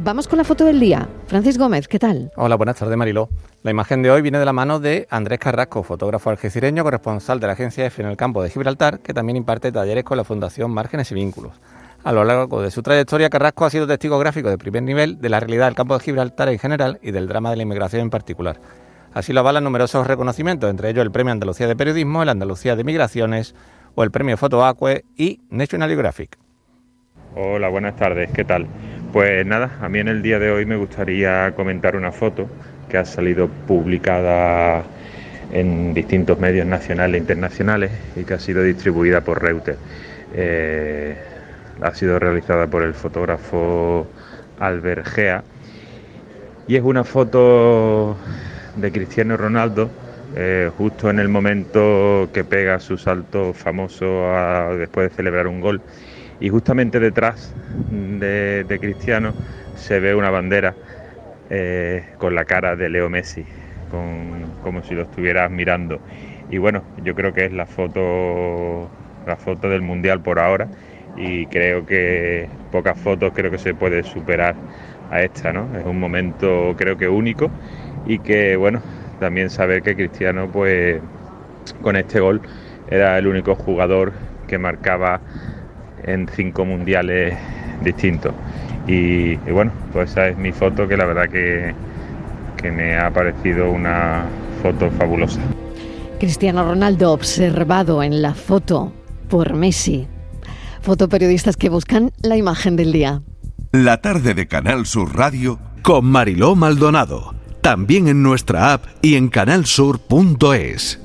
Vamos con la foto del día. Francis Gómez, ¿qué tal? Hola, buenas tardes, Mariló. La imagen de hoy viene de la mano de Andrés Carrasco, fotógrafo algecireño, corresponsal de la agencia EFE en el campo de Gibraltar, que también imparte talleres con la Fundación Márgenes y Vínculos. A lo largo de su trayectoria, Carrasco ha sido testigo gráfico de primer nivel de la realidad del campo de Gibraltar en general y del drama de la inmigración en particular. Así lo avalan numerosos reconocimientos, entre ellos el Premio Andalucía de Periodismo, el Andalucía de Migraciones o el Premio Fotoacue y National Geographic. Hola, buenas tardes, ¿qué tal? Pues nada, a mí en el día de hoy me gustaría comentar una foto que ha salido publicada en distintos medios nacionales e internacionales y que ha sido distribuida por Reuters. Eh, ha sido realizada por el fotógrafo Albert Gea y es una foto de Cristiano Ronaldo eh, justo en el momento que pega su salto famoso después de celebrar un gol y justamente detrás de, Cristiano se ve una bandera eh, con la cara de Leo Messi, como si lo estuvieras mirando. Y bueno, yo creo que es la foto, la foto del Mundial por ahora y creo que pocas fotos creo que se puede superar a esta, ¿no? Es un momento creo que único y que bueno, también saber que Cristiano pues con este gol era el único jugador que marcaba en cinco mundiales distintos. Y, bueno, pues esa es mi foto que la verdad que, que me ha parecido una foto fabulosa. Cristiano Ronaldo observado en la foto por Messi. Fotoperiodistas que buscan la imagen del día. La tarde de Canal Sur Radio con Mariló Maldonado. También en nuestra app y en canalsur.es.